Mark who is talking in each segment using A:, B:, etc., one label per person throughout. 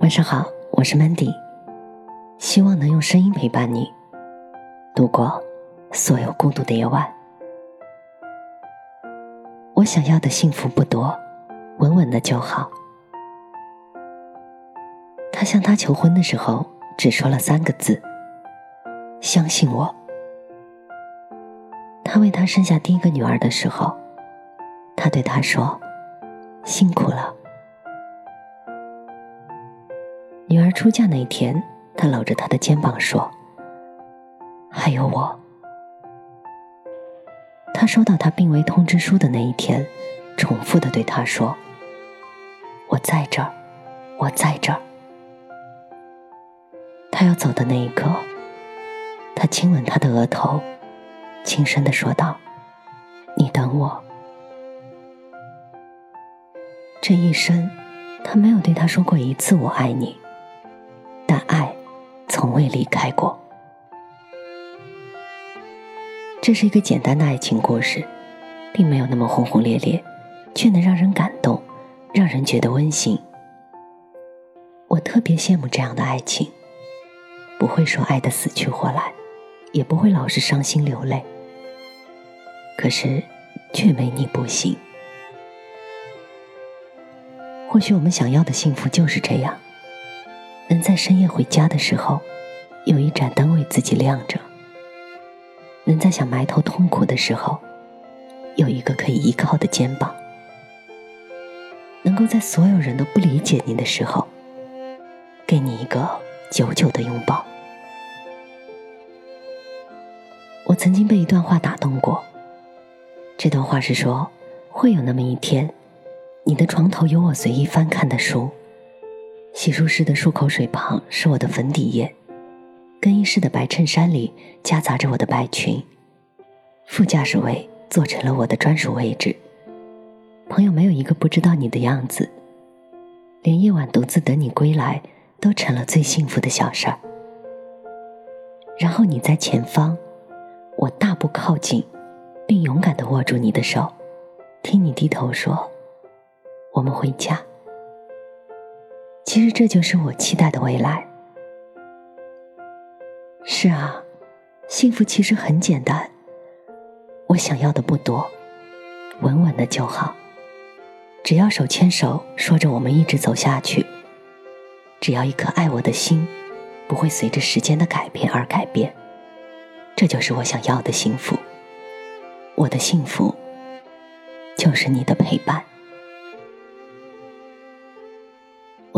A: 晚上好，我是 Mandy，希望能用声音陪伴你度过所有孤独的夜晚。我想要的幸福不多，稳稳的就好。他向她求婚的时候，只说了三个字：“相信我。”他为她生下第一个女儿的时候，他对她说：“辛苦了。”出嫁那一天，他搂着她的肩膀说：“还有我。”他收到她病危通知书的那一天，重复的对她说：“我在这儿，我在这儿。”他要走的那一刻，他亲吻她的额头，轻声的说道：“你等我。”这一生，他没有对她说过一次“我爱你”。爱从未离开过。这是一个简单的爱情故事，并没有那么轰轰烈烈，却能让人感动，让人觉得温馨。我特别羡慕这样的爱情，不会说爱的死去活来，也不会老是伤心流泪。可是，却没你不行。或许我们想要的幸福就是这样。能在深夜回家的时候，有一盏灯为自己亮着；能在想埋头痛苦的时候，有一个可以依靠的肩膀；能够在所有人都不理解你的时候，给你一个久久的拥抱。我曾经被一段话打动过，这段话是说：会有那么一天，你的床头有我随意翻看的书。洗漱室的漱口水旁是我的粉底液，更衣室的白衬衫里夹杂着我的白裙，副驾驶位做成了我的专属位置。朋友没有一个不知道你的样子，连夜晚独自等你归来都成了最幸福的小事儿。然后你在前方，我大步靠近，并勇敢的握住你的手，听你低头说：“我们回家。”其实这就是我期待的未来。是啊，幸福其实很简单。我想要的不多，稳稳的就好。只要手牵手，说着我们一直走下去。只要一颗爱我的心，不会随着时间的改变而改变。这就是我想要的幸福。我的幸福，就是你的陪伴。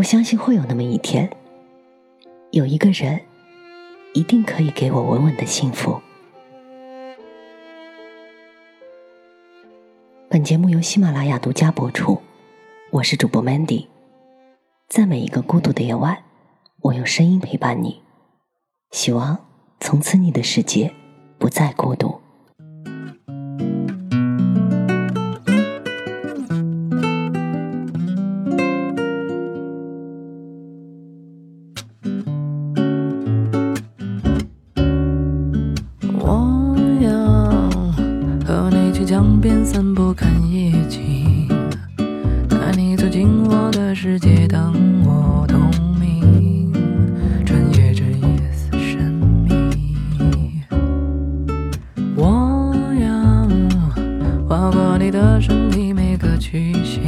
A: 我相信会有那么一天，有一个人一定可以给我稳稳的幸福。本节目由喜马拉雅独家播出，我是主播 Mandy，在每一个孤独的夜晚，我用声音陪伴你，希望从此你的世界不再孤独。
B: 江边散步看夜景，带你走进我的世界，当我透明，穿越着夜色神秘。我要划过你的身体每个曲线，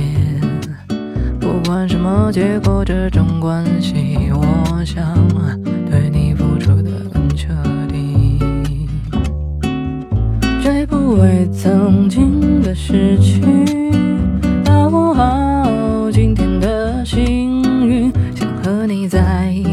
B: 不管什么结果，这种关系，我想在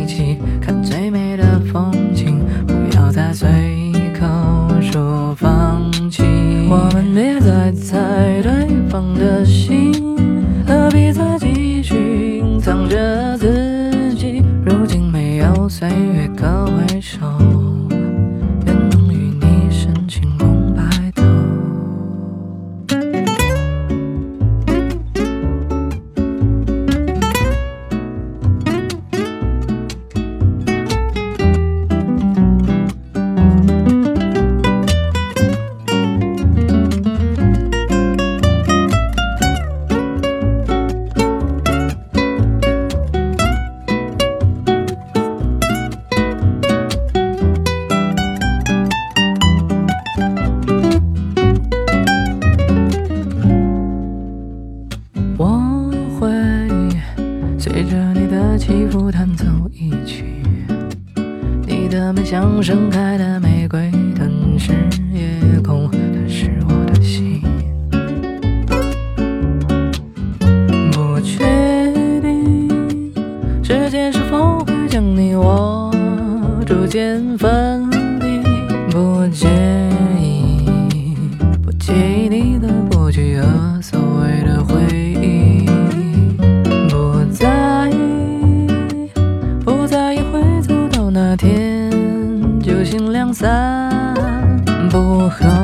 B: 像盛开的尽量散不好。